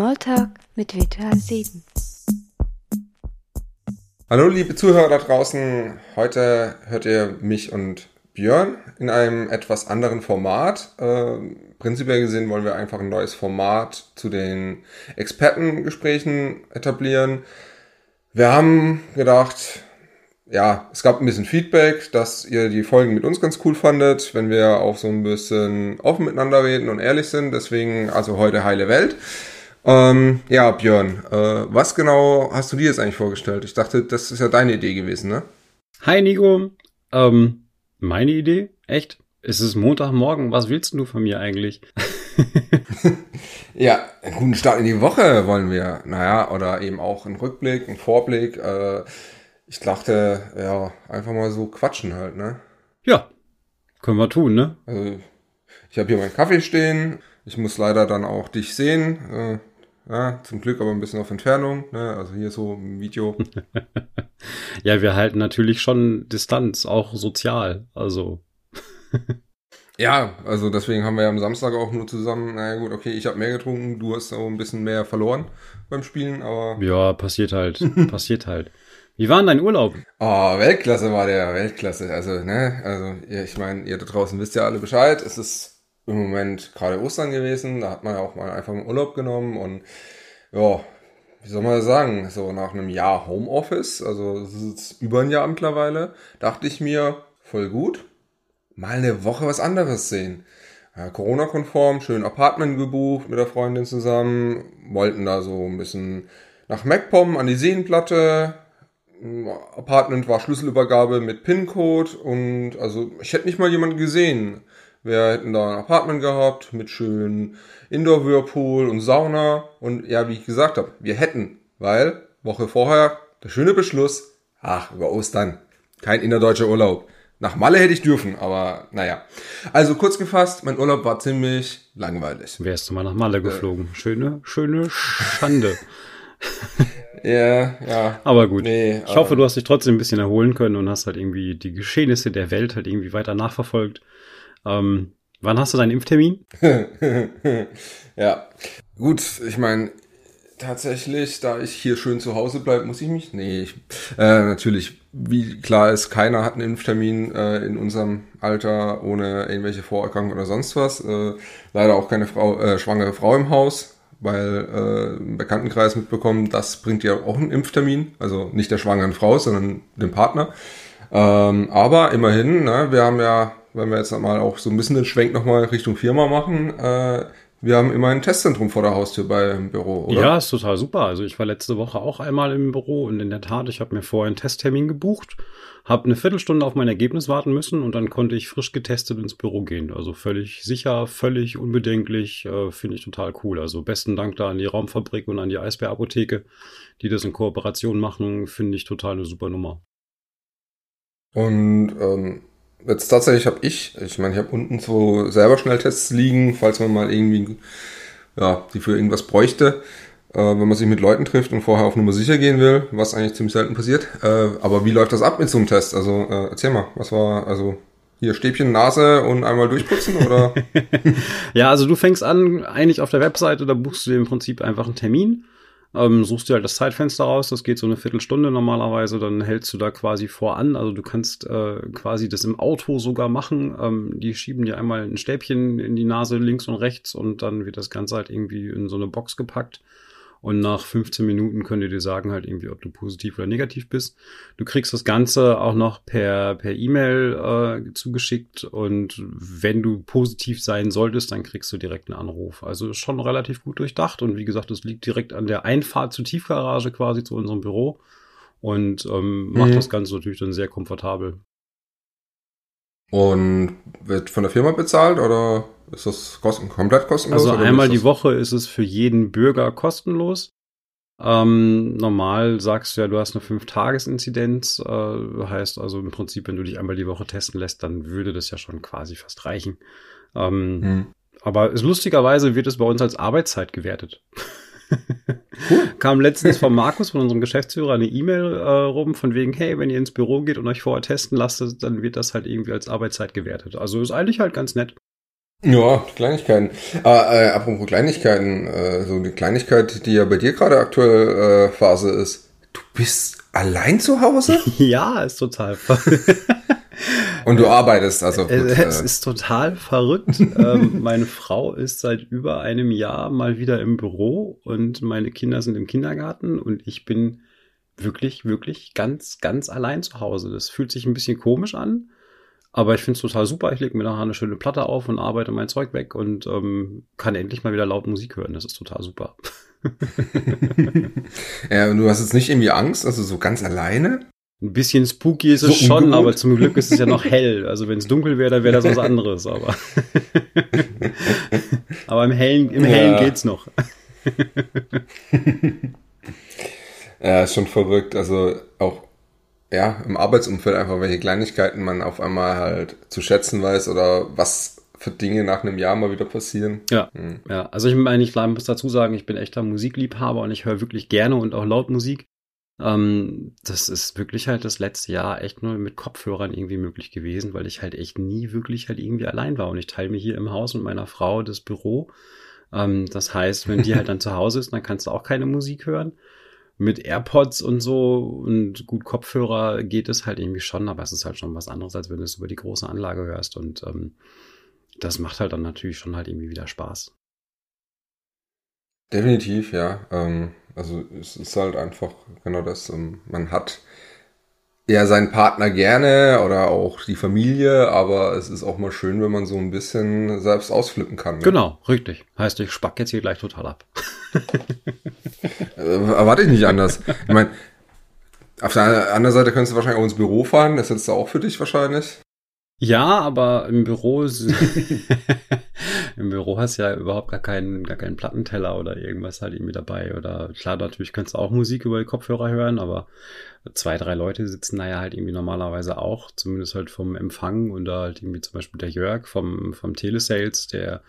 Smalltalk mit Virtual 7. Hallo liebe Zuhörer da draußen, heute hört ihr mich und Björn in einem etwas anderen Format. Äh, prinzipiell gesehen wollen wir einfach ein neues Format zu den Expertengesprächen etablieren. Wir haben gedacht, ja, es gab ein bisschen Feedback, dass ihr die Folgen mit uns ganz cool fandet, wenn wir auch so ein bisschen offen miteinander reden und ehrlich sind. Deswegen also heute heile Welt. Ähm, ja, Björn, äh, was genau hast du dir jetzt eigentlich vorgestellt? Ich dachte, das ist ja deine Idee gewesen, ne? Hi Nico, ähm, meine Idee? Echt? Es ist Montagmorgen, was willst du von mir eigentlich? ja, einen guten Start in die Woche wollen wir. Naja, oder eben auch einen Rückblick, einen Vorblick. Äh, ich dachte, ja, einfach mal so quatschen halt, ne? Ja, können wir tun, ne? Also, ich habe hier meinen Kaffee stehen. Ich muss leider dann auch dich sehen. Äh, ja, zum Glück aber ein bisschen auf Entfernung, ne? also hier so im Video. ja, wir halten natürlich schon Distanz, auch sozial, also. ja, also deswegen haben wir ja am Samstag auch nur zusammen, naja gut, okay, ich habe mehr getrunken, du hast auch ein bisschen mehr verloren beim Spielen, aber. Ja, passiert halt, passiert halt. Wie war denn dein Urlaub? Oh, Weltklasse war der, Weltklasse. Also, ne, also ich meine, ihr da draußen wisst ja alle Bescheid. Es ist im Moment gerade Ostern gewesen. Da hat man ja auch mal einfach einen Urlaub genommen und ja, wie soll man das sagen, so nach einem Jahr Homeoffice, also es ist über ein Jahr mittlerweile, dachte ich mir, voll gut, mal eine Woche was anderes sehen. Ja, Corona-konform, schön Apartment gebucht mit der Freundin zusammen, wollten da so ein bisschen nach MacPom an die Seenplatte. Apartment war Schlüsselübergabe mit PIN-Code und also ich hätte nicht mal jemanden gesehen. Wir hätten da ein Apartment gehabt mit schönen Indoor-Whirlpool und Sauna. Und ja, wie ich gesagt habe, wir hätten, weil Woche vorher der schöne Beschluss, ach, über Ostern, kein innerdeutscher Urlaub. Nach Malle hätte ich dürfen, aber naja. Also kurz gefasst, mein Urlaub war ziemlich langweilig. Wärst du mal nach Malle äh. geflogen. Äh, schöne, schöne Schande. Ja, ja. Aber gut. Nee, ich hoffe, du hast dich trotzdem ein bisschen erholen können und hast halt irgendwie die Geschehnisse der Welt halt irgendwie weiter nachverfolgt. Ähm, wann hast du deinen Impftermin? ja, gut, ich meine, tatsächlich, da ich hier schön zu Hause bleibe, muss ich mich. Nee, ich, äh, natürlich, wie klar ist, keiner hat einen Impftermin äh, in unserem Alter ohne irgendwelche Vorerkrankungen oder sonst was. Äh, leider auch keine Frau, äh, schwangere Frau im Haus, weil äh, im Bekanntenkreis mitbekommen, das bringt ja auch einen Impftermin. Also nicht der schwangeren Frau, sondern dem Partner. Ähm, aber immerhin, ne, wir haben ja wenn wir jetzt mal auch so ein bisschen den Schwenk nochmal Richtung Firma machen, äh, wir haben immer ein Testzentrum vor der Haustür beim Büro, oder? Ja, ist total super. Also ich war letzte Woche auch einmal im Büro und in der Tat, ich habe mir vorher einen Testtermin gebucht, habe eine Viertelstunde auf mein Ergebnis warten müssen und dann konnte ich frisch getestet ins Büro gehen. Also völlig sicher, völlig unbedenklich, äh, finde ich total cool. Also besten Dank da an die Raumfabrik und an die Eisbär-Apotheke, die das in Kooperation machen, finde ich total eine super Nummer. Und ähm, Jetzt tatsächlich habe ich, ich meine, ich habe unten so selber Schnelltests liegen, falls man mal irgendwie, ja, die für irgendwas bräuchte, äh, wenn man sich mit Leuten trifft und vorher auf Nummer sicher gehen will, was eigentlich ziemlich selten passiert. Äh, aber wie läuft das ab mit so einem Test? Also äh, erzähl mal, was war, also hier Stäbchen, Nase und einmal durchputzen oder? ja, also du fängst an, eigentlich auf der Webseite, da buchst du dir im Prinzip einfach einen Termin ähm, suchst dir halt das Zeitfenster raus, das geht so eine Viertelstunde normalerweise, dann hältst du da quasi voran. Also du kannst äh, quasi das im Auto sogar machen. Ähm, die schieben dir einmal ein Stäbchen in die Nase links und rechts und dann wird das Ganze halt irgendwie in so eine Box gepackt. Und nach 15 Minuten können die dir sagen halt irgendwie, ob du positiv oder negativ bist. Du kriegst das Ganze auch noch per per E-Mail äh, zugeschickt und wenn du positiv sein solltest, dann kriegst du direkt einen Anruf. Also schon relativ gut durchdacht und wie gesagt, es liegt direkt an der Einfahrt zur Tiefgarage quasi zu unserem Büro und ähm, macht mhm. das Ganze natürlich dann sehr komfortabel. Und wird von der Firma bezahlt oder ist das kosten komplett kostenlos? Also einmal die Woche ist es für jeden Bürger kostenlos. Ähm, normal sagst du ja, du hast eine 5-Tages-Inzidenz. Äh, heißt also im Prinzip, wenn du dich einmal die Woche testen lässt, dann würde das ja schon quasi fast reichen. Ähm, hm. Aber ist, lustigerweise wird es bei uns als Arbeitszeit gewertet. Cool. Kam letztens von Markus, von unserem Geschäftsführer, eine E-Mail äh, rum, von wegen, hey, wenn ihr ins Büro geht und euch vorher testen lasst, dann wird das halt irgendwie als Arbeitszeit gewertet. Also ist eigentlich halt ganz nett. Ja, Kleinigkeiten. Aber äh, apropos Kleinigkeiten, äh, so die Kleinigkeit, die ja bei dir gerade aktuell äh, Phase ist. Du bist allein zu Hause? ja, ist total. Und du arbeitest, also. Gut, es äh. ist total verrückt. ähm, meine Frau ist seit über einem Jahr mal wieder im Büro und meine Kinder sind im Kindergarten und ich bin wirklich, wirklich ganz, ganz allein zu Hause. Das fühlt sich ein bisschen komisch an. Aber ich finde es total super. Ich lege mir nachher eine schöne Platte auf und arbeite mein Zeug weg und ähm, kann endlich mal wieder laut Musik hören. Das ist total super. ja, und du hast jetzt nicht irgendwie Angst, also so ganz alleine? Ein bisschen spooky ist es so schon, aber zum Glück ist es ja noch hell. Also wenn es dunkel wäre, dann wäre das was anderes. Aber, aber im Hellen, im Hellen ja. geht's noch. ja, ist schon verrückt. Also auch ja, im Arbeitsumfeld einfach, welche Kleinigkeiten man auf einmal halt zu schätzen weiß oder was für Dinge nach einem Jahr mal wieder passieren. Ja, hm. ja. Also ich meine, ich muss dazu sagen, ich bin echter Musikliebhaber und ich höre wirklich gerne und auch laut Musik. Ähm, das ist wirklich halt das letzte Jahr echt nur mit Kopfhörern irgendwie möglich gewesen, weil ich halt echt nie wirklich halt irgendwie allein war und ich teile mir hier im Haus mit meiner Frau das Büro. Ähm, das heißt, wenn die halt dann zu Hause ist, dann kannst du auch keine Musik hören mit AirPods und so und gut Kopfhörer geht es halt irgendwie schon, aber es ist halt schon was anderes, als wenn du es über die große Anlage hörst und ähm, das macht halt dann natürlich schon halt irgendwie wieder Spaß. Definitiv, ja. Ähm, also es ist halt einfach genau das. Ähm, man hat ja seinen Partner gerne oder auch die Familie, aber es ist auch mal schön, wenn man so ein bisschen selbst ausflippen kann. Ne? Genau, richtig. Heißt, ich spack jetzt hier gleich total ab. äh, erwarte ich nicht anders. Ich meine, auf der anderen Seite könntest du wahrscheinlich auch ins Büro fahren, das ist jetzt auch für dich wahrscheinlich. Ja, aber im Büro im Büro hast du ja überhaupt gar keinen, gar keinen Plattenteller oder irgendwas halt irgendwie dabei. Oder klar, natürlich kannst du auch Musik über die Kopfhörer hören, aber zwei, drei Leute sitzen da ja halt irgendwie normalerweise auch, zumindest halt vom Empfang und da halt irgendwie zum Beispiel der Jörg vom, vom Telesales, der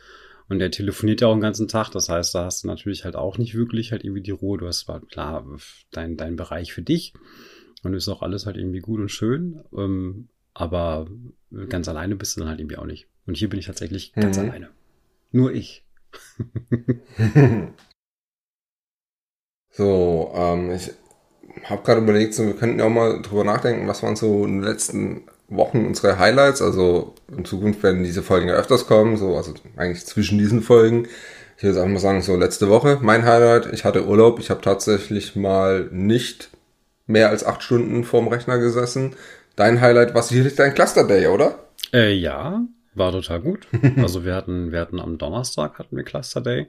und der telefoniert ja auch den ganzen Tag. Das heißt, da hast du natürlich halt auch nicht wirklich halt irgendwie die Ruhe. Du hast zwar klar dein, dein Bereich für dich und ist auch alles halt irgendwie gut und schön. Ähm, aber ganz alleine bist du dann halt irgendwie auch nicht. Und hier bin ich tatsächlich ganz mhm. alleine. Nur ich. so, ähm, ich habe gerade überlegt, so, wir könnten ja auch mal drüber nachdenken, was waren so in den letzten Wochen unsere Highlights. Also in Zukunft werden diese Folgen ja öfters kommen, so, also eigentlich zwischen diesen Folgen. Ich würde einfach mal sagen, so letzte Woche mein Highlight. Ich hatte Urlaub. Ich habe tatsächlich mal nicht mehr als acht Stunden vorm Rechner gesessen. Dein Highlight war sicherlich dein Cluster Day, oder? Äh, ja, war total gut. also wir hatten, wir hatten am Donnerstag hatten wir Cluster Day.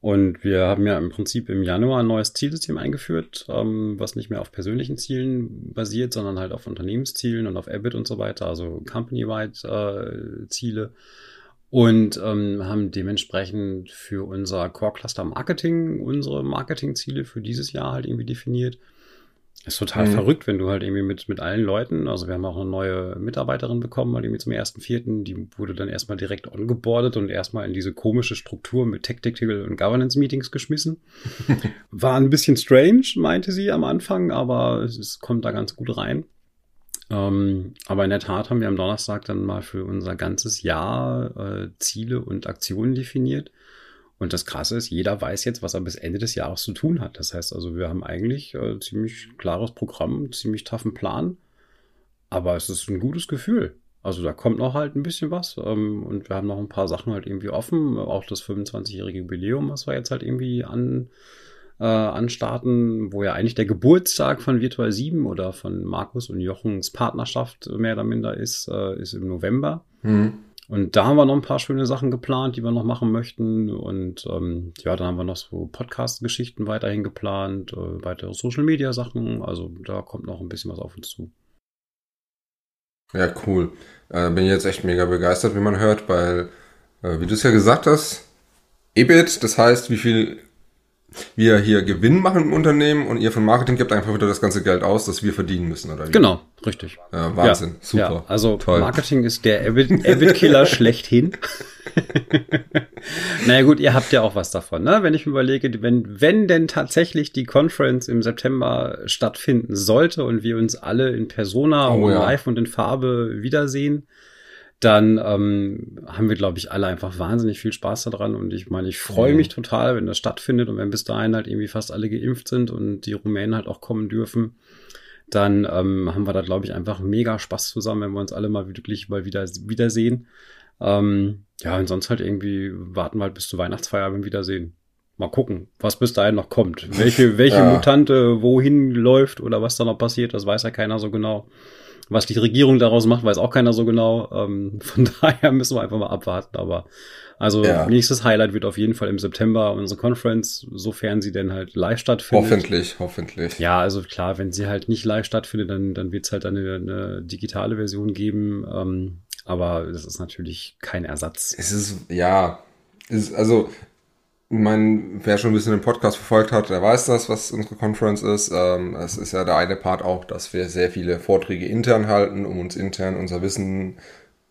Und wir haben ja im Prinzip im Januar ein neues Zielsystem eingeführt, ähm, was nicht mehr auf persönlichen Zielen basiert, sondern halt auf Unternehmenszielen und auf EBIT und so weiter, also company-wide äh, Ziele. Und ähm, haben dementsprechend für unser Core Cluster Marketing unsere Marketingziele für dieses Jahr halt irgendwie definiert. Ist total mhm. verrückt, wenn du halt irgendwie mit, mit allen Leuten, also wir haben auch eine neue Mitarbeiterin bekommen, halt irgendwie zum ersten Vierten, die wurde dann erstmal direkt ongeboardet und erstmal in diese komische Struktur mit Tactical und Governance Meetings geschmissen. War ein bisschen strange, meinte sie am Anfang, aber es, es kommt da ganz gut rein. Ähm, aber in der Tat haben wir am Donnerstag dann mal für unser ganzes Jahr äh, Ziele und Aktionen definiert und das Krasse ist, jeder weiß jetzt, was er bis Ende des Jahres zu tun hat. Das heißt also, wir haben eigentlich äh, ziemlich klares Programm, ziemlich taffen Plan. Aber es ist ein gutes Gefühl. Also da kommt noch halt ein bisschen was. Ähm, und wir haben noch ein paar Sachen halt irgendwie offen. Auch das 25-jährige Jubiläum, was wir jetzt halt irgendwie an, äh, anstarten, wo ja eigentlich der Geburtstag von Virtual 7 oder von Markus und Jochens Partnerschaft mehr oder minder ist, äh, ist im November. Mhm. Und da haben wir noch ein paar schöne Sachen geplant, die wir noch machen möchten. Und ähm, ja, dann haben wir noch so Podcast-Geschichten weiterhin geplant, äh, weitere Social-Media-Sachen. Also da kommt noch ein bisschen was auf uns zu. Ja, cool. Äh, bin jetzt echt mega begeistert, wie man hört, weil, äh, wie du es ja gesagt hast, EBIT, das heißt, wie viel wir hier Gewinn machen im Unternehmen und ihr von Marketing gebt einfach wieder das ganze Geld aus, das wir verdienen müssen, oder wie? Genau, richtig. Ja, Wahnsinn, ja, super. Ja, also Toll. Marketing ist der EBIT-Killer schlechthin. naja gut, ihr habt ja auch was davon, ne? Wenn ich mir überlege, wenn, wenn denn tatsächlich die Conference im September stattfinden sollte und wir uns alle in Persona oh, und ja. live und in Farbe wiedersehen, dann ähm, haben wir, glaube ich, alle einfach wahnsinnig viel Spaß daran. Und ich meine, ich freue mich total, wenn das stattfindet und wenn bis dahin halt irgendwie fast alle geimpft sind und die Rumänen halt auch kommen dürfen. Dann ähm, haben wir da, glaube ich, einfach mega Spaß zusammen, wenn wir uns alle mal wirklich mal wieder wiedersehen. Ähm, ja, und sonst halt irgendwie warten wir halt bis zur Weihnachtsfeier beim Wiedersehen. Mal gucken, was bis dahin noch kommt. Welche, welche Ja. Mutante wohin läuft oder was da noch passiert, das weiß ja keiner so genau. Was die Regierung daraus macht, weiß auch keiner so genau. Ähm, von daher müssen wir einfach mal abwarten. Aber also Ja. nächstes Highlight wird auf jeden Fall im September unsere Conference, sofern sie denn halt live stattfindet. Hoffentlich, hoffentlich. Ja, also klar, wenn sie halt nicht live stattfindet, dann, dann wird es halt eine, eine digitale Version geben. Ähm, aber das ist natürlich kein Ersatz. Es ist, ja, ist, also, meine, wer schon ein bisschen den Podcast verfolgt hat, der weiß das, was unsere Conference ist. Ähm, es ist ja der eine Part auch, dass wir sehr viele Vorträge intern halten, um uns intern unser Wissen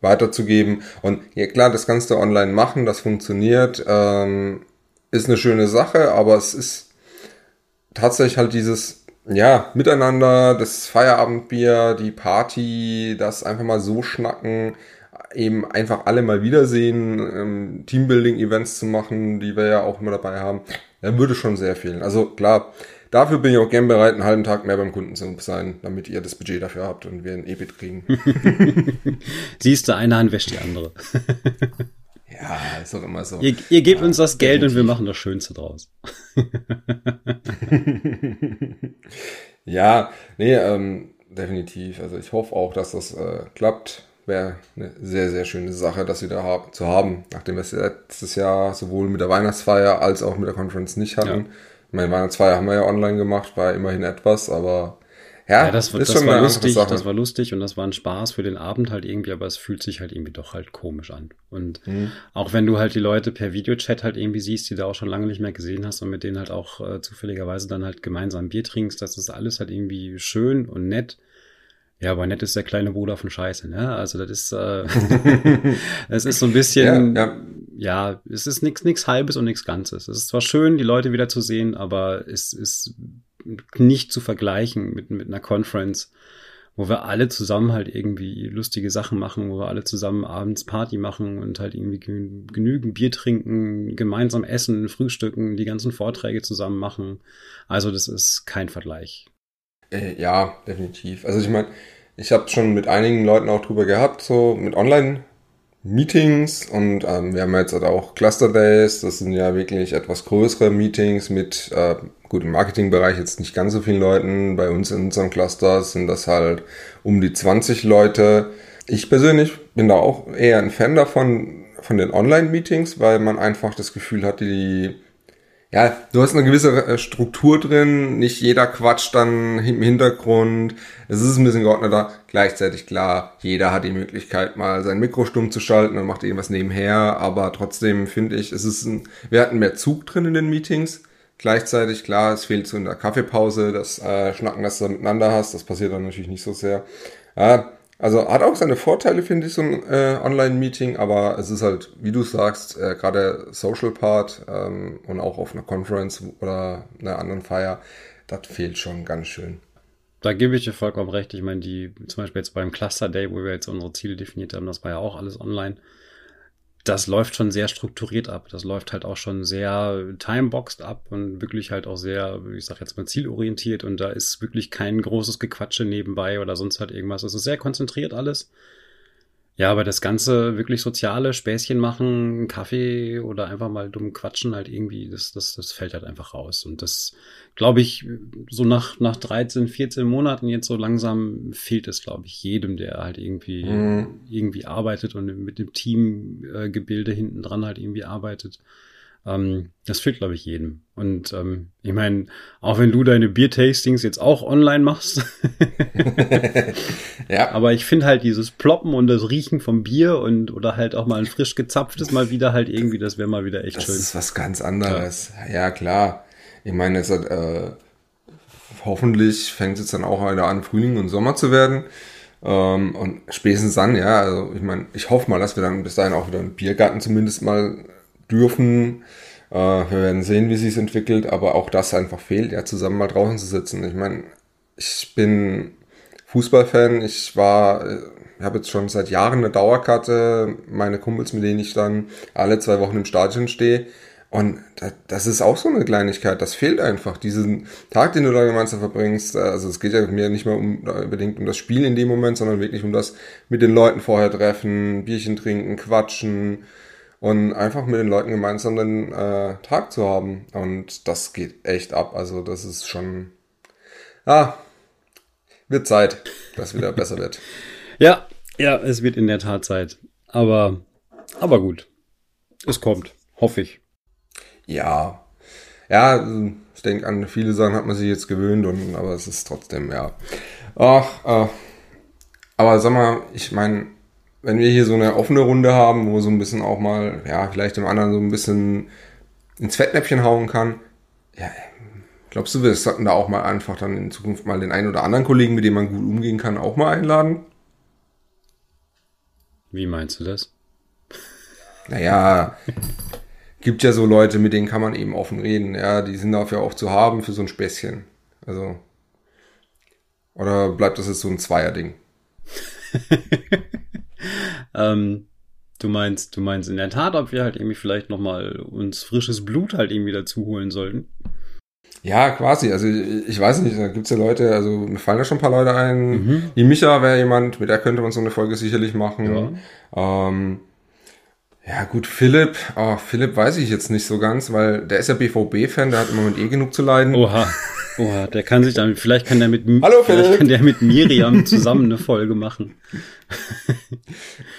weiterzugeben. Und ja klar, das kannst du online machen, das funktioniert, ähm, ist eine schöne Sache, aber es ist tatsächlich halt dieses, ja, Miteinander, das Feierabendbier, die Party, das einfach mal so schnacken, eben einfach alle mal wiedersehen, ähm, Teambuilding-Events zu machen, die wir ja auch immer dabei haben, da würde schon sehr fehlen. Also klar, dafür bin ich auch gern bereit, einen halben Tag mehr beim Kunden zu sein, damit ihr das Budget dafür habt und wir ein EBIT kriegen. Siehst du, eine Hand wäscht die andere. ja, ist doch immer so. Ihr, ihr gebt Ja, uns das Geld und wir machen das Schönste draus. Ja, nee, ähm, definitiv. Also ich hoffe auch, dass das äh, klappt. Wäre eine sehr, sehr schöne Sache, das wieder hab, zu haben, nachdem wir es letztes Jahr sowohl mit der Weihnachtsfeier als auch mit der Conference nicht hatten. Ja. Ich meine, Weihnachtsfeier haben wir ja online gemacht, war immerhin etwas, aber ja, Ja, das, das schon war lustig, das war lustig und das war ein Spaß für den Abend halt irgendwie, aber es fühlt sich halt irgendwie doch halt komisch an. Und Mhm. auch wenn du halt die Leute per Videochat halt irgendwie siehst, die du auch schon lange nicht mehr gesehen hast und mit denen halt auch äh, zufälligerweise dann halt gemeinsam Bier trinkst, das ist alles halt irgendwie schön und nett. Ja, aber nett ist der kleine Bruder von Scheiße, ne? Also das ist, äh, es ist so ein bisschen, Ja, ja, ja. es ist nichts nichts Halbes und nichts Ganzes. Es ist zwar schön, die Leute wieder zu sehen, aber es ist nicht zu vergleichen mit, mit einer Conference, wo wir alle zusammen halt irgendwie lustige Sachen machen, wo wir alle zusammen abends Party machen und halt irgendwie genü- genügend Bier trinken, gemeinsam essen, frühstücken, die ganzen Vorträge zusammen machen. Also das ist kein Vergleich. Äh, ja, definitiv. Also ich meine, ich habe schon mit einigen Leuten auch drüber gehabt, so mit Online-Meetings und ähm, wir haben jetzt halt auch Cluster Days, das sind ja wirklich etwas größere Meetings mit, äh, gut, im Marketingbereich jetzt nicht ganz so vielen Leuten, bei uns in unserem Cluster sind das halt um die 20 Leute. Ich persönlich bin da auch eher ein Fan davon, von den Online-Meetings, weil man einfach das Gefühl hat, die ja, du hast eine gewisse äh, Struktur drin, nicht jeder quatscht dann im Hintergrund. Es ist ein bisschen geordneter. Gleichzeitig klar, jeder hat die Möglichkeit, mal sein Mikro stumm zu schalten und macht irgendwas nebenher, aber trotzdem finde ich, es ist ein, wir hatten mehr Zug drin in den Meetings. Gleichzeitig, klar, es fehlt so in der Kaffeepause, das äh, Schnacken, das du miteinander hast, das passiert dann natürlich nicht so sehr. Ja, also hat auch seine Vorteile, finde ich, so ein äh, Online-Meeting, aber es ist halt, wie du sagst, äh, gerade Social Part ähm, und auch auf einer Conference oder einer anderen Feier, das fehlt schon ganz schön. Da gebe ich dir vollkommen recht. Ich meine, die, zum Beispiel jetzt beim Cluster Day, wo wir jetzt unsere Ziele definiert haben, das war ja auch alles online. Das läuft schon sehr strukturiert ab. Das läuft halt auch schon sehr timeboxed ab und wirklich halt auch sehr, ich sag jetzt mal, zielorientiert und da ist wirklich kein großes Gequatsche nebenbei oder sonst halt irgendwas. Es ist sehr konzentriert alles. Ja, aber das ganze wirklich soziale Späßchen machen, einen Kaffee oder einfach mal dumm quatschen, halt irgendwie, das, das, das fällt halt einfach raus. Und das, glaube ich, so nach, nach 13, 14 Monaten jetzt so langsam fehlt es, glaube ich, jedem, der halt irgendwie, Mhm. irgendwie arbeitet und mit dem Teamgebilde äh, hinten dran halt irgendwie arbeitet. Ähm, das fehlt, glaube ich, jedem. Und ähm, ich meine, auch wenn du deine Bier-Tastings jetzt auch online machst, Ja, aber ich finde halt dieses Ploppen und das Riechen vom Bier und oder halt auch mal ein frisch gezapftes mal wieder halt irgendwie, das wäre mal wieder echt das schön. ist was ganz anderes. Ja, klar. Ich meine, jetzt hat, äh, hoffentlich fängt es jetzt dann auch wieder an, Frühling und Sommer zu werden. Ähm, und spätestens dann, ja, also ich meine, ich hoffe mal, dass wir dann bis dahin auch wieder einen Biergarten zumindest mal dürfen. Äh, wir werden sehen, wie sich entwickelt, aber auch das einfach fehlt, ja, zusammen mal draußen zu sitzen. Ich meine, ich bin Fußballfan, ich war, äh, habe jetzt schon seit Jahren eine Dauerkarte, meine Kumpels, mit denen ich dann alle zwei Wochen im Stadion stehe. Und das ist auch so eine Kleinigkeit, das fehlt einfach. Diesen Tag, den du da gemeinsam verbringst, also es geht ja mir nicht mehr unbedingt um das Spiel in dem Moment, sondern wirklich um das mit den Leuten vorher treffen, Bierchen trinken, quatschen und einfach mit den Leuten gemeinsam den äh, Tag zu haben. Und das geht echt ab. Also das ist schon, ah, wird Zeit, dass wieder besser wird. Ja, ja, es wird in der Tat Zeit. Aber, aber gut. Es kommt, hoffe ich. Ja. Ja, ich denke, an viele Sachen hat man sich jetzt gewöhnt, und, aber es ist trotzdem, ja. Ach, äh, aber sag mal, ich meine, wenn wir hier so eine offene Runde haben, wo so ein bisschen auch mal, ja, vielleicht dem anderen so ein bisschen ins Fettnäpfchen hauen kann, ja, glaubst du, wir sollten da auch mal einfach dann in Zukunft mal den einen oder anderen Kollegen, mit dem man gut umgehen kann, auch mal einladen? Wie meinst du das? Naja, gibt ja so Leute, mit denen kann man eben offen reden. Ja, die sind dafür auch zu haben für so ein Späßchen. Also. Oder bleibt das jetzt so ein Zweierding? ähm, du meinst, du meinst in der Tat, ob wir halt irgendwie vielleicht nochmal uns frisches Blut halt irgendwie dazu holen sollten? Ja, quasi. Also ich weiß nicht, da gibt's ja Leute, also mir fallen da schon ein paar Leute ein. Mhm. Die Micha wäre jemand, mit der könnte man so eine Folge sicherlich machen. Ja. Ähm, ja, gut, Philipp, oh, Philipp weiß ich jetzt nicht so ganz, weil der ist ja BVB-Fan, der hat im Moment eh genug zu leiden. Oha. Oha, der kann sich dann, vielleicht kann der mit, Hallo, vielleicht kann der mit Miriam zusammen eine Folge machen.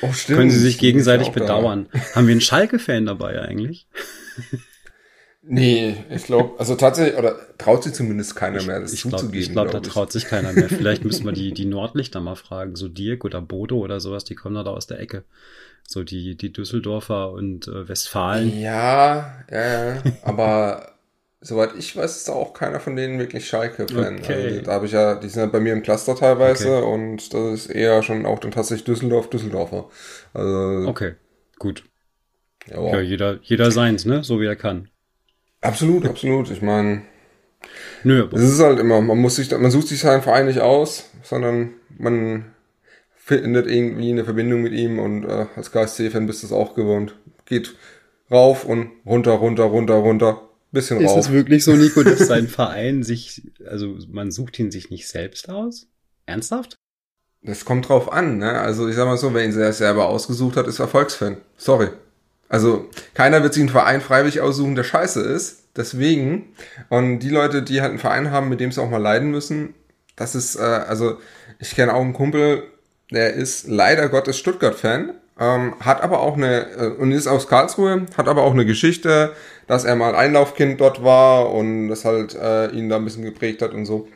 Oh, stimmt. Können sie sich gegenseitig bedauern. Da. Haben wir einen Schalke-Fan dabei eigentlich? Nee, ich glaube, also tatsächlich, oder traut sich zumindest keiner mehr, das ich zuzugeben. ich glaube, glaub, da traut sich keiner mehr. Vielleicht müssen wir die, die Nordlichter mal fragen, so Dirk oder Bodo oder sowas, die kommen da aus der Ecke. So die, die Düsseldorfer und äh, Westfalen. Ja, ja, ja. aber soweit ich weiß, ist da auch keiner von denen wirklich Schalke-Fan. Okay. Also, da habe ich ja, die sind ja bei mir im Cluster teilweise okay. und das ist eher schon auch dann tatsächlich Düsseldorf, Düsseldorfer. Also, okay, gut. Ja, ja jeder, jeder seins, ne? So wie er kann. Absolut, absolut. Ich meine, Nö, es ist halt immer, man muss sich, man sucht sich seinen Verein nicht aus, sondern man findet irgendwie eine Verbindung mit ihm und äh, als KSC-Fan bist du es auch gewohnt. Geht rauf und runter, runter, runter, runter, bisschen ist es wirklich so, Nico, dass sein Verein sich, also man sucht ihn sich nicht selbst aus? Ernsthaft? Das kommt drauf an, ne? Also ich sag mal so, wer ihn selber ausgesucht hat, ist Erfolgsfan. Sorry. Also keiner wird sich einen Verein freiwillig aussuchen, der scheiße ist. Deswegen. Und die Leute, die halt einen Verein haben, mit dem sie auch mal leiden müssen, das ist, äh, also ich kenne auch einen Kumpel, der ist leider Gottes Stuttgart-Fan, ähm, hat aber auch eine, äh, und ist aus Karlsruhe, hat aber auch eine Geschichte, dass er mal Einlaufkind dort war und das halt äh, ihn da ein bisschen geprägt hat und so.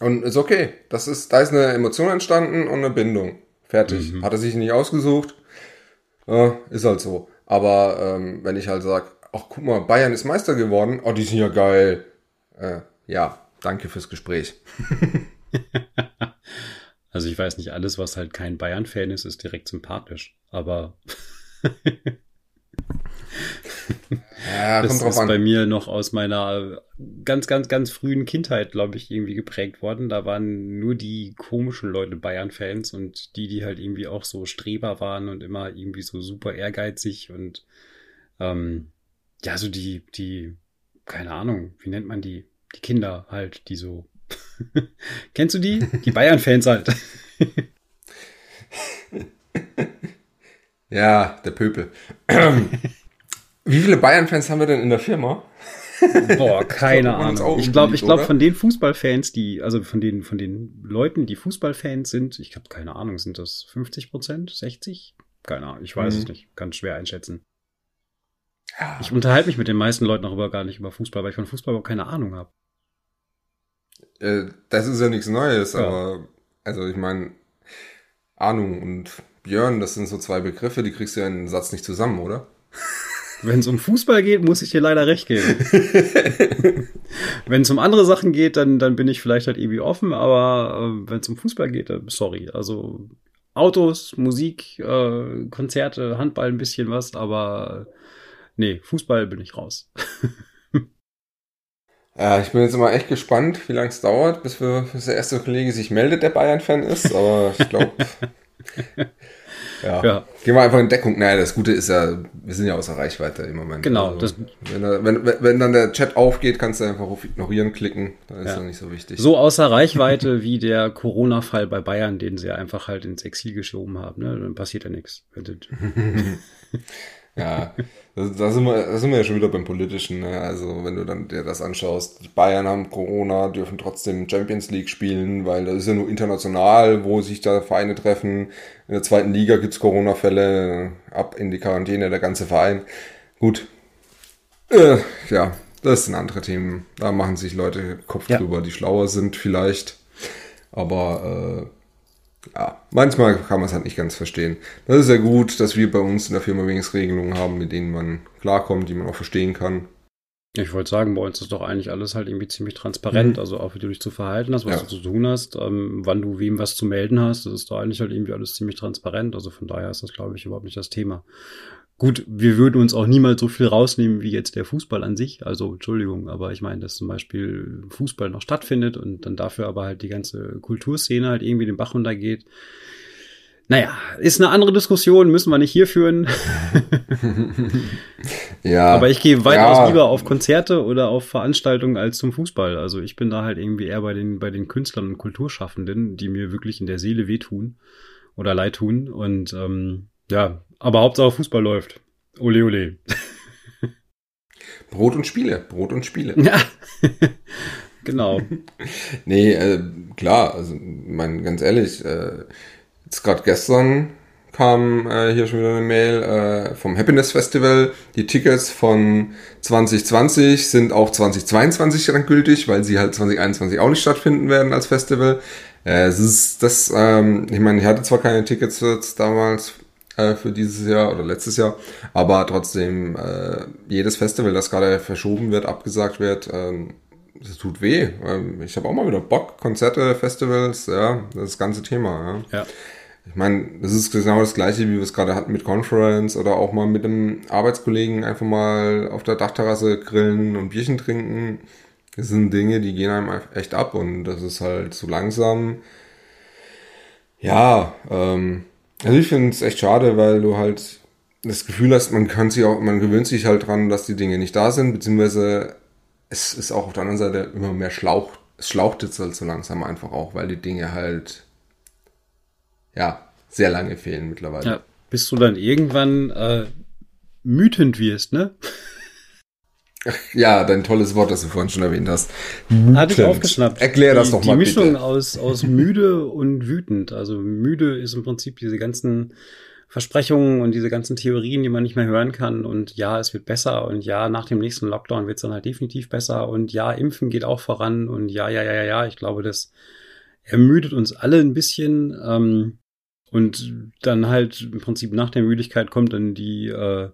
Und ist okay. Das ist, da ist eine Emotion entstanden und eine Bindung. Fertig. Mhm. Hat er sich nicht ausgesucht. Äh, ist halt so. Aber ähm, wenn ich halt sage, ach guck mal, Bayern ist Meister geworden, oh, die sind ja geil. Äh, ja, danke fürs Gespräch. also ich weiß nicht, alles, was halt kein Bayern-Fan ist, ist direkt sympathisch. Aber ja, das ist an. bei mir noch aus meiner ganz, ganz, ganz frühen Kindheit, glaube ich, irgendwie geprägt worden. Da waren nur die komischen Leute Bayern-Fans und die, die halt irgendwie auch so Streber waren und immer irgendwie so super ehrgeizig und ähm, ja, so die, die, keine Ahnung, wie nennt man die? Die Kinder halt, die so. Kennst du die? Die Bayern-Fans halt. ja, der Pöpel. Wie viele Bayern-Fans haben wir denn in der Firma? Boah, keine Ahnung. Ich glaube, ich glaube von den Fußballfans, die, also von den, von den Leuten, die Fußballfans sind, ich habe keine Ahnung, sind das 50 Prozent, 60? Keine Ahnung, ich weiß mhm. es nicht, kann schwer einschätzen. Ja. Ich unterhalte mich mit den meisten Leuten auch über gar nicht über Fußball, weil ich von Fußball überhaupt keine Ahnung habe. Äh, das ist ja nichts Neues, ja. aber also ich meine, Ahnung und Björn, das sind so zwei Begriffe, die kriegst du ja in einen Satz nicht zusammen, oder? Wenn es um Fußball geht, muss ich dir leider recht geben. wenn es um andere Sachen geht, dann, dann bin ich vielleicht halt irgendwie offen, aber äh, wenn es um Fußball geht, dann sorry. Also Autos, Musik, äh, Konzerte, Handball ein bisschen was, aber nee, Fußball bin ich raus. Ja, ich bin jetzt immer echt gespannt, wie lange es dauert, bis, wir, bis der erste Kollege sich meldet, der Bayern-Fan ist. Aber ich glaube, Ja. ja. Gehen wir einfach in Deckung. Naja, das Gute ist ja, wir sind ja außer Reichweite im Moment. Genau. Also, wenn, wenn, wenn, dann der Chat aufgeht, kannst du einfach auf Ignorieren klicken. Das ist ja nicht so wichtig. So außer Reichweite wie der Corona-Fall bei Bayern, den sie einfach halt ins Exil geschoben haben. Ne? Dann passiert ja nichts. ja, da sind, wir, da sind wir ja schon wieder beim Politischen. Ne? Also wenn du dann dir das anschaust, die Bayern haben Corona, dürfen trotzdem Champions League spielen, weil das ist ja nur international, wo sich da Vereine treffen. In der zweiten Liga gibt's Corona-Fälle, ab in die Quarantäne der ganze Verein. Gut. Äh, ja, das sind andere Themen. Da machen sich Leute Kopf ja. drüber, die schlauer sind vielleicht. Aber äh, ja, manchmal kann man es halt nicht ganz verstehen. Das ist ja gut, dass wir bei uns in der Firma wenigstens Regelungen haben, mit denen man klarkommt, die man auch verstehen kann. Ich wollte sagen, bei uns ist doch eigentlich alles halt irgendwie ziemlich transparent. Mhm. Also auch wie du dich zu verhalten hast, was ja. du zu tun hast, ähm, wann du wem was zu melden hast, das ist doch eigentlich halt irgendwie alles ziemlich transparent. Also von daher ist das, glaube ich, überhaupt nicht das Thema. Gut, wir würden uns auch niemals so viel rausnehmen wie jetzt der Fußball an sich. Also Entschuldigung, aber ich meine, dass zum Beispiel Fußball noch stattfindet und dann dafür aber halt die ganze Kulturszene halt irgendwie den Bach runtergeht. Naja, ist eine andere Diskussion, müssen wir nicht hier führen. ja. Aber ich gehe weitaus ja. lieber auf Konzerte oder auf Veranstaltungen als zum Fußball. Also ich bin da halt irgendwie eher bei den, bei den Künstlern und Kulturschaffenden, die mir wirklich in der Seele wehtun oder leid tun. Und ähm, ja, aber Hauptsache Fußball läuft. Ole, ole. Brot und Spiele, Brot und Spiele. Ja, genau. nee, äh, klar, also, mein, ganz ehrlich, äh, jetzt gerade gestern kam äh, hier schon wieder eine Mail äh, vom Happiness Festival. Die Tickets von 2020 sind auch 2022 dann gültig, weil sie halt 2021 auch nicht stattfinden werden als Festival. Äh, es ist das, ähm, ich meine, ich hatte zwar keine Tickets jetzt damals äh, für dieses Jahr oder letztes Jahr. Aber trotzdem, äh, jedes Festival, das gerade verschoben wird, abgesagt wird, ähm, das tut weh. Ähm, ich habe auch mal wieder Bock, Konzerte, Festivals, ja, das ganze Thema. Ja. ja. Ich meine, das ist genau das gleiche, wie wir es gerade hatten mit Conference oder auch mal mit einem Arbeitskollegen einfach mal auf der Dachterrasse grillen und Bierchen trinken. Das sind Dinge, die gehen einem echt ab und das ist halt so langsam. Ja, ähm, also ich finde es echt schade, weil du halt das Gefühl hast, man kann sich auch, man gewöhnt sich halt dran, dass die Dinge nicht da sind, beziehungsweise es ist auch auf der anderen Seite immer mehr Schlauch, es schlaucht jetzt halt so langsam einfach auch, weil die Dinge halt, ja, sehr lange fehlen mittlerweile. Ja, bis du dann irgendwann äh, mütend wirst, ne? Ja, dein tolles Wort, das du vorhin schon erwähnt hast. Hatte ich aufgeschnappt. Erklär das doch mal. Die Mischung bitte. aus, aus müde und wütend. Also müde ist im Prinzip diese ganzen Versprechungen und diese ganzen Theorien, die man nicht mehr hören kann. Und ja, es wird besser. Und ja, nach dem nächsten Lockdown wird es dann halt definitiv besser. Und ja, Impfen geht auch voran. Und ja, ja, ja, ja, ja. Ich glaube, das ermüdet uns alle ein bisschen. Ähm, und dann halt im Prinzip nach der Müdigkeit kommt dann die äh,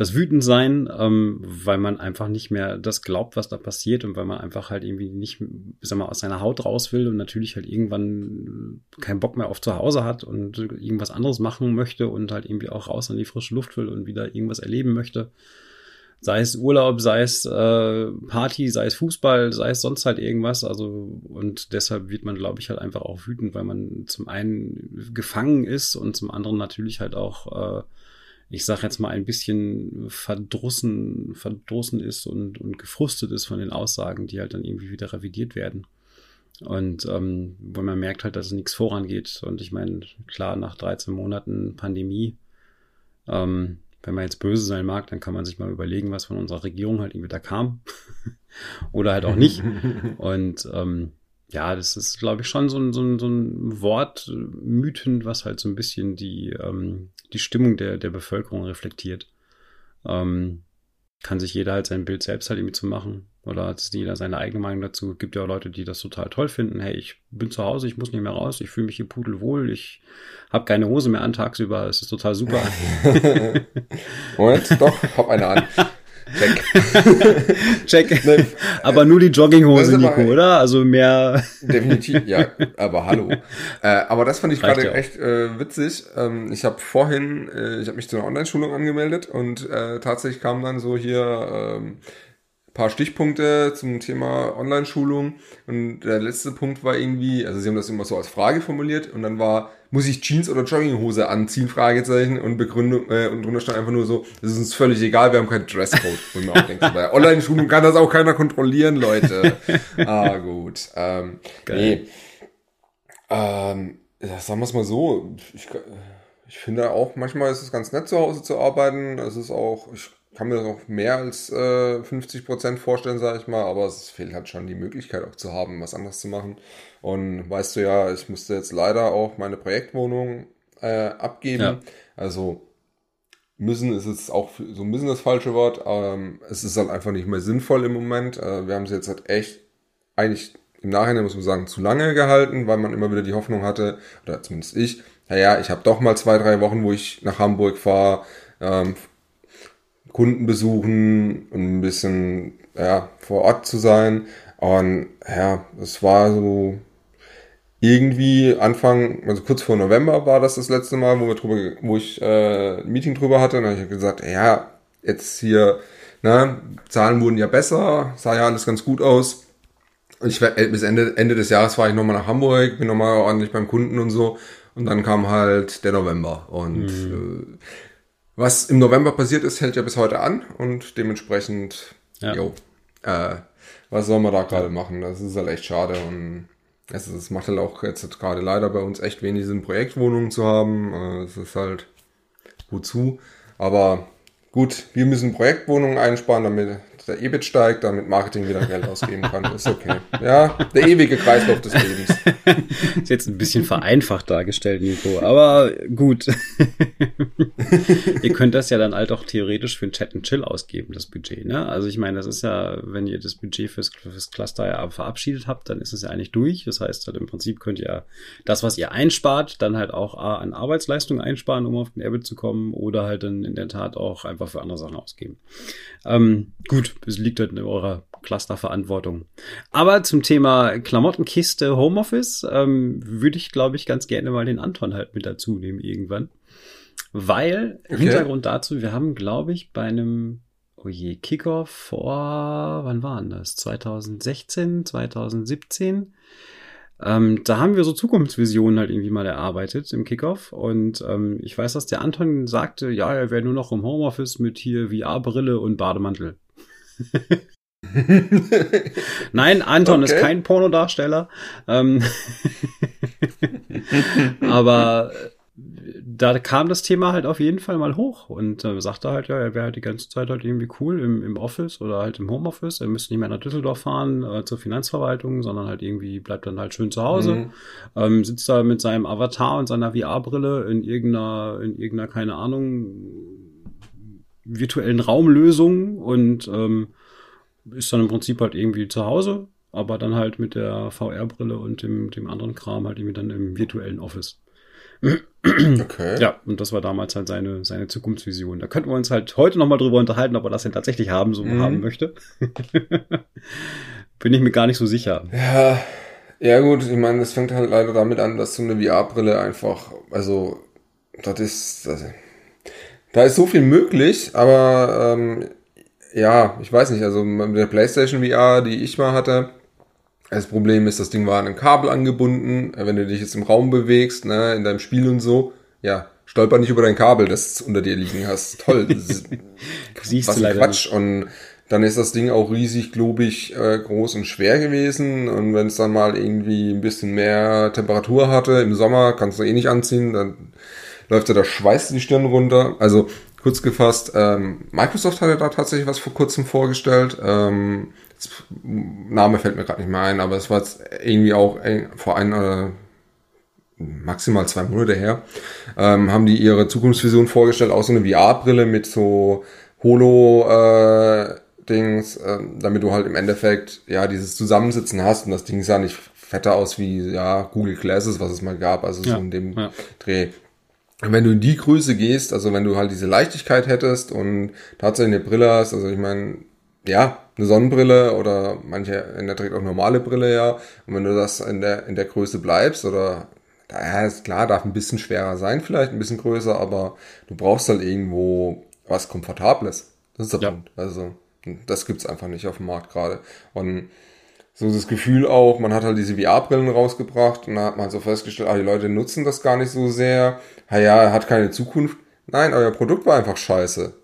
das Wütendsein, ähm, weil man einfach nicht mehr das glaubt, was da passiert und weil man einfach halt irgendwie nicht, sag mal, aus seiner Haut raus will und natürlich halt irgendwann keinen Bock mehr auf zu Hause hat und irgendwas anderes machen möchte und halt irgendwie auch raus an die frische Luft will und wieder irgendwas erleben möchte. Sei es Urlaub, sei es äh, Party, sei es Fußball, sei es sonst halt irgendwas. Also, und deshalb wird man, glaube ich, halt einfach auch wütend, weil man zum einen gefangen ist und zum anderen natürlich halt auch äh, ich sag jetzt mal, ein bisschen verdrussen, verdrussen ist und, und gefrustet ist von den Aussagen, die halt dann irgendwie wieder revidiert werden. Und ähm, wo man merkt halt, dass nichts vorangeht. Und ich meine, klar, nach 13 Monaten Pandemie, ähm, wenn man jetzt böse sein mag, dann kann man sich mal überlegen, was von unserer Regierung halt irgendwie da kam. Oder halt auch nicht. Und ähm, ja, das ist, glaube ich, schon so ein, so ein, so ein Wort mythen, was halt so ein bisschen die, ähm, die Stimmung der, der Bevölkerung reflektiert. Ähm, kann sich jeder halt sein Bild selbst halt irgendwie zu machen. Oder hat jeder seine eigene Meinung dazu. Gibt ja auch Leute, die das total toll finden. Hey, ich bin zu Hause, ich muss nicht mehr raus, ich fühle mich hier pudelwohl, ich habe keine Hose mehr an tagsüber, es ist total super. Moment, doch, hab eine an. Check. Check. Ne, aber nur die Jogginghose, Nico, oder? Also mehr. Definitiv, ja. Aber hallo. Äh, aber das fand ich gerade ja echt äh, witzig. Ähm, ich habe vorhin, äh, ich habe mich zu einer Online-Schulung angemeldet und äh, tatsächlich kam dann so hier ähm, paar Stichpunkte zum Thema Online-Schulung. Und der letzte Punkt war irgendwie, also sie haben das immer so als Frage formuliert und dann war, muss ich Jeans oder Jogginghose anziehen? Fragezeichen und Begründung, äh, und drunter stand einfach nur so, das ist uns völlig egal, wir haben keinen Dresscode. Und man auch denkt, bei Online-Schulung kann das auch keiner kontrollieren, Leute. ah, gut. Ähm, Geil. nee. Ähm, sagen wir es mal so, ich, ich finde auch, manchmal ist es ganz nett zu Hause zu arbeiten. Es ist auch, ich kann mir das auch mehr als äh, 50 Prozent vorstellen, sage ich mal, aber es fehlt halt schon die Möglichkeit auch zu haben, was anderes zu machen. Und weißt du ja, ich musste jetzt leider auch meine Projektwohnung äh, abgeben. Ja. Also müssen ist es auch so müssen das falsche Wort. Ähm, es ist halt einfach nicht mehr sinnvoll im Moment. Äh, wir haben sie jetzt halt echt eigentlich im Nachhinein muss man sagen zu lange gehalten, weil man immer wieder die Hoffnung hatte oder zumindest ich. Naja, ich habe doch mal zwei drei Wochen, wo ich nach Hamburg fahre. Ähm, Kunden besuchen und ein bisschen ja, vor Ort zu sein. Und ja, es war so irgendwie Anfang, also kurz vor November war das das letzte Mal, wo wir drüber, wo ich äh, ein Meeting drüber hatte. Und dann habe ich gesagt, ja, jetzt hier, ne, Zahlen wurden ja besser, sah ja alles ganz gut aus. Und ich äh, bis Ende, Ende des Jahres fahre ich nochmal nach Hamburg, bin nochmal ordentlich beim Kunden und so. Und dann kam halt der November. Und mhm. äh, was im November passiert ist, hält ja bis heute an und dementsprechend, ja. jo, äh, was soll man da gerade machen? Das ist halt echt schade und es, ist, es macht halt auch jetzt gerade leider bei uns echt wenig Sinn, Projektwohnungen zu haben. Äh, es ist halt wozu. Aber gut, wir müssen Projektwohnungen einsparen, damit der EBIT steigt, damit Marketing wieder Geld ausgeben kann. Ist okay. Ja, der ewige Kreislauf des Lebens. Ist jetzt ein bisschen vereinfacht dargestellt, Nico, aber gut. ihr könnt das ja dann halt auch theoretisch für ein Chat and Chill ausgeben, das Budget. Ne? Also ich meine, das ist ja, wenn ihr das Budget fürs, fürs Cluster ja verabschiedet habt, dann ist es ja eigentlich durch. Das heißt halt im Prinzip könnt ihr das, was ihr einspart, dann halt auch A, an Arbeitsleistung einsparen, um auf den EBIT zu kommen, oder halt dann in der Tat auch einfach für andere Sachen ausgeben. Ähm, gut, es liegt halt in eurer Clusterverantwortung. Aber zum Thema Klamottenkiste Homeoffice ähm, würde ich, glaube ich, ganz gerne mal den Anton halt mit dazu nehmen irgendwann. Weil, okay. Hintergrund dazu, wir haben, glaube ich, bei einem, oh je, Kickoff vor, wann waren das? 2016, 2017? Ähm, da haben wir so Zukunftsvisionen halt irgendwie mal erarbeitet im Kickoff. Und ähm, ich weiß, dass der Anton sagte, ja, er wäre nur noch im Homeoffice mit hier VR-Brille und Bademantel. Nein, Anton okay. ist kein Pornodarsteller. Ähm aber da kam das Thema halt auf jeden Fall mal hoch und äh, sagte halt, ja, er wäre halt die ganze Zeit halt irgendwie cool im, im Office oder halt im Homeoffice. Er müsste nicht mehr nach Düsseldorf fahren äh, zur Finanzverwaltung, sondern halt irgendwie bleibt dann halt schön zu Hause, mhm. ähm, sitzt da mit seinem Avatar und seiner VR-Brille in irgendeiner, in irgendeiner, keine Ahnung, virtuellen Raumlösung und ähm, ist dann im Prinzip halt irgendwie zu Hause, aber dann halt mit der VR-Brille und dem, dem anderen Kram halt irgendwie dann im virtuellen Office. Okay. Ja, und das war damals halt seine, seine Zukunftsvision. Da könnten wir uns halt heute nochmal drüber unterhalten, ob er das denn tatsächlich haben, so mhm. haben möchte. Bin ich mir gar nicht so sicher. Ja, ja gut, ich meine, das fängt halt leider damit an, dass so eine VR-Brille einfach, also, das ist, das, da ist so viel möglich, aber ähm, ja, ich weiß nicht, also mit der PlayStation VR, die ich mal hatte, das Problem ist, das Ding war an einem Kabel angebunden. Wenn du dich jetzt im Raum bewegst, ne, in deinem Spiel und so, ja, stolper nicht über dein Kabel, das unter dir liegen hast. Toll. Siehst was du leider Quatsch. Nicht. Und dann ist das Ding auch riesig, globig, äh, groß und schwer gewesen. Und wenn es dann mal irgendwie ein bisschen mehr Temperatur hatte im Sommer, kannst du eh nicht anziehen, dann läuft dir der Schweiß die Stirn runter. Also kurz gefasst, ähm, Microsoft hatte da tatsächlich was vor kurzem vorgestellt. Ähm, Name fällt mir gerade nicht mehr ein, aber es war jetzt irgendwie auch vor ein oder maximal zwei Monate her, ähm, haben die ihre Zukunftsvision vorgestellt, auch so eine VR-Brille mit so Holo äh, Dings, äh, damit du halt im Endeffekt ja dieses Zusammensitzen hast und das Ding sah nicht fetter aus wie ja Google Glasses, was es mal gab, also ja, so in dem ja. Dreh. Und wenn du in die Größe gehst, also wenn du halt diese Leichtigkeit hättest und tatsächlich eine Brille hast, also ich meine, ja, eine Sonnenbrille oder manche in der trägt auch normale Brille, ja. Und wenn du das in der, in der Größe bleibst oder, ja, ist klar, darf ein bisschen schwerer sein, vielleicht ein bisschen größer, aber du brauchst halt irgendwo was Komfortables. Das ist der ja. Punkt. Also, Das gibt's einfach nicht auf dem Markt gerade. Und so das Gefühl auch, man hat halt diese VR-Brillen rausgebracht und da hat man so festgestellt, ah, die Leute nutzen das gar nicht so sehr. Ja, ja, hat keine Zukunft. Nein, euer Produkt war einfach scheiße.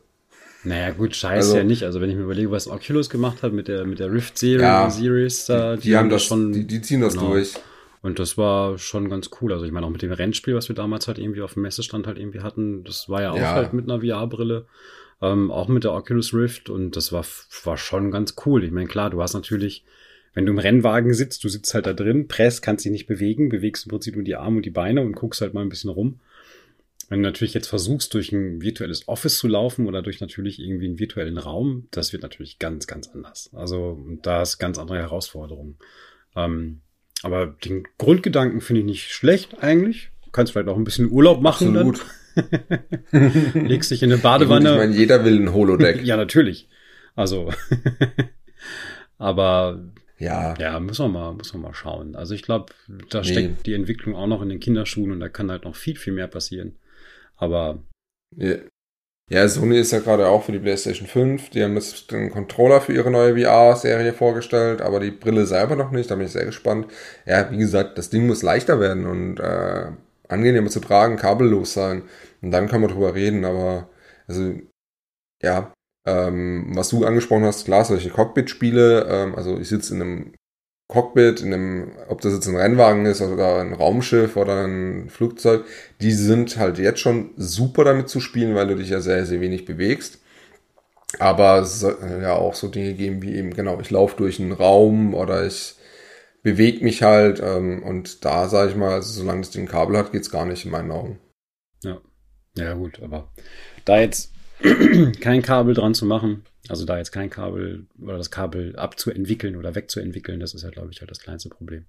Naja, gut, scheiße also, ja nicht. Also wenn ich mir überlege, was Oculus gemacht hat mit der, mit der Rift Series, ja, Series da, die, die, haben das schon. Die, die ziehen das genau. durch. Und das war schon ganz cool. Also ich meine, auch mit dem Rennspiel, was wir damals halt irgendwie auf dem Messestand halt irgendwie hatten, das war ja auch ja. halt mit einer VR-Brille. Ähm, auch mit der Oculus Rift und das war, war schon ganz cool. Ich meine, klar, du hast natürlich, wenn du im Rennwagen sitzt, du sitzt halt da drin, presst, kannst dich nicht bewegen, bewegst im Prinzip nur die Arme und die Beine und guckst halt mal ein bisschen rum. Wenn du natürlich jetzt versuchst, durch ein virtuelles Office zu laufen oder durch natürlich irgendwie einen virtuellen Raum, das wird natürlich ganz, ganz anders. Also da ist ganz andere Herausforderungen. Ähm, aber den Grundgedanken finde ich nicht schlecht eigentlich. Du kannst vielleicht auch ein bisschen Urlaub machen. Absolut. Dann. Legst dich in eine Badewanne. ich meine, jeder will ein Holodeck. ja, natürlich. Also, aber ja. Ja, müssen wir mal, müssen wir mal schauen. Also ich glaube, da nee. steckt die Entwicklung auch noch in den Kinderschuhen und da kann halt noch viel, viel mehr passieren. Aber. Ja. ja, Sony ist ja gerade auch für die PlayStation 5. Die haben jetzt den Controller für ihre neue VR-Serie vorgestellt, aber die Brille selber noch nicht. Da bin ich sehr gespannt. Ja, wie gesagt, das Ding muss leichter werden und äh, angenehmer zu tragen, kabellos sein. Und dann können wir drüber reden, aber also ja, ähm, was du angesprochen hast, klar, solche Cockpit-Spiele, ähm, also ich sitze in einem Cockpit, in einem, ob das jetzt ein Rennwagen ist oder ein Raumschiff oder ein Flugzeug, die sind halt jetzt schon super damit zu spielen, weil du dich ja sehr, sehr wenig bewegst. Aber es soll ja auch so Dinge geben wie eben, genau, ich laufe durch einen Raum oder ich bewege mich halt ähm, und da sage ich mal, also solange das Ding Kabel hat, geht's gar nicht in meinen Augen. Ja. Ja, gut, aber da jetzt kein Kabel dran zu machen, also da jetzt kein Kabel oder das Kabel abzuentwickeln oder wegzuentwickeln, das ist ja, glaube ich, halt das kleinste Problem.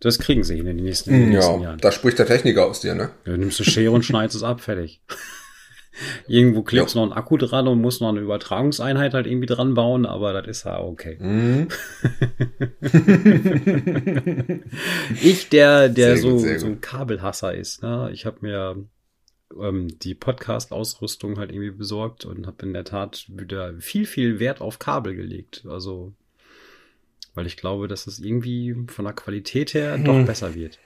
Das kriegen sie in den nächsten, in den nächsten ja, Jahren. Da spricht der Techniker aus dir, ne? Ja, nimmst du Schere und schneidest es ab, fertig. Irgendwo klebst du noch einen Akku dran und musst noch eine Übertragungseinheit halt irgendwie dran bauen, aber das ist ja okay. Mhm. ich, der, der sehr so, gut, so ein Kabelhasser ist, ne? ich habe mir ähm, die Podcast-Ausrüstung halt irgendwie besorgt und habe in der Tat wieder viel, viel Wert auf Kabel gelegt. Also, weil ich glaube, dass es irgendwie von der Qualität her hm. doch besser wird.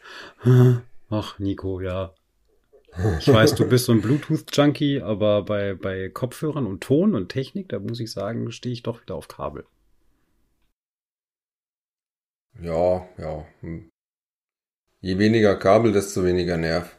Ach, Nico, ja. Ich weiß, du bist so ein Bluetooth-Junkie, aber bei, bei Kopfhörern und Ton und Technik, da muss ich sagen, stehe ich doch wieder auf Kabel. Ja, ja. Hm. Je weniger Kabel, desto weniger Nerv.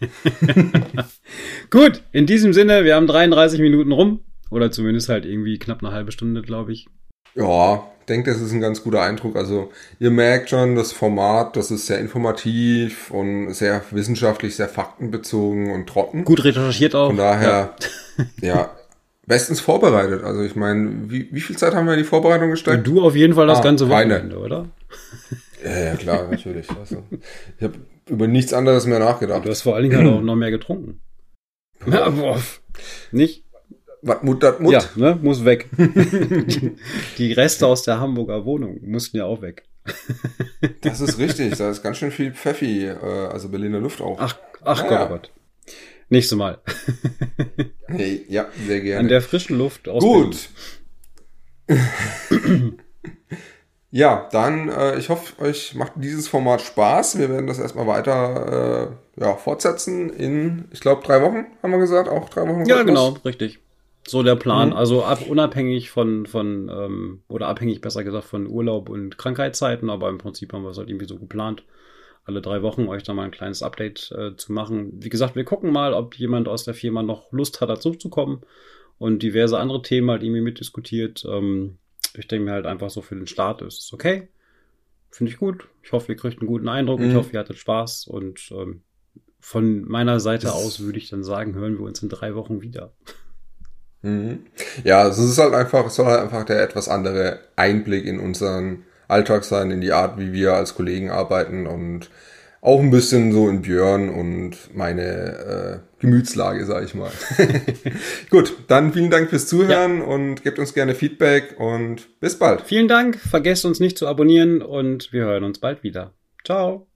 Gut, in diesem Sinne, wir haben 33 Minuten rum. Oder zumindest halt irgendwie knapp eine halbe Stunde, glaube ich. Ja, ich denke, das ist ein ganz guter Eindruck. Also ihr merkt schon, das Format, das ist sehr informativ und sehr wissenschaftlich, sehr faktenbezogen und trocken. Gut recherchiert auch. Von daher, ja, ja bestens vorbereitet. Also ich meine, wie, wie viel Zeit haben wir in die Vorbereitung gesteckt? Du auf jeden Fall das ah, ganze Wochenende, oder? Ja, ja, klar, natürlich. Also, ich habe über nichts anderes mehr nachgedacht. Du hast vor allen Dingen halt auch noch mehr getrunken. Ja, boah. Nicht? Was Mut, das Mut? Ja, ne, muss weg. die Reste aus der Hamburger Wohnung mussten ja auch weg. das ist richtig, da ist ganz schön viel Pfeffi, äh, also Berliner Luft auch. Ach, ach naja. Gott, oh Gott. Nächstes Mal. hey, ja, sehr gerne. An der frischen Luft aus Gut. Ja, dann, äh, ich hoffe, euch macht dieses Format Spaß. Wir werden das erstmal weiter äh, ja, fortsetzen in, ich glaube, drei Wochen, haben wir gesagt, auch drei Wochen. Ja, genau, richtig. So der Plan. Mhm. Also ab, unabhängig von, von ähm, oder abhängig besser gesagt von Urlaub und Krankheitszeiten, aber im Prinzip haben wir es halt irgendwie so geplant, alle drei Wochen euch da mal ein kleines Update äh, zu machen. Wie gesagt, wir gucken mal, ob jemand aus der Firma noch Lust hat, dazu zu kommen und diverse andere Themen halt irgendwie mitdiskutiert. Ähm, ich denke mir halt einfach so für den Start ist es okay. Finde ich gut. Ich hoffe, ihr kriegt einen guten Eindruck. Mhm. Ich hoffe, ihr hattet Spaß. Und ähm, von meiner Seite das aus würde ich dann sagen, hören wir uns in drei Wochen wieder. Mhm. Ja, es ist halt einfach, es soll halt einfach der etwas andere Einblick in unseren Alltag sein, in die Art, wie wir als Kollegen arbeiten und auch ein bisschen so in Björn und meine äh, Gemütslage, sage ich mal. Gut, dann vielen Dank fürs Zuhören ja. und gebt uns gerne Feedback und bis bald. Vielen Dank, vergesst uns nicht zu abonnieren und wir hören uns bald wieder. Ciao.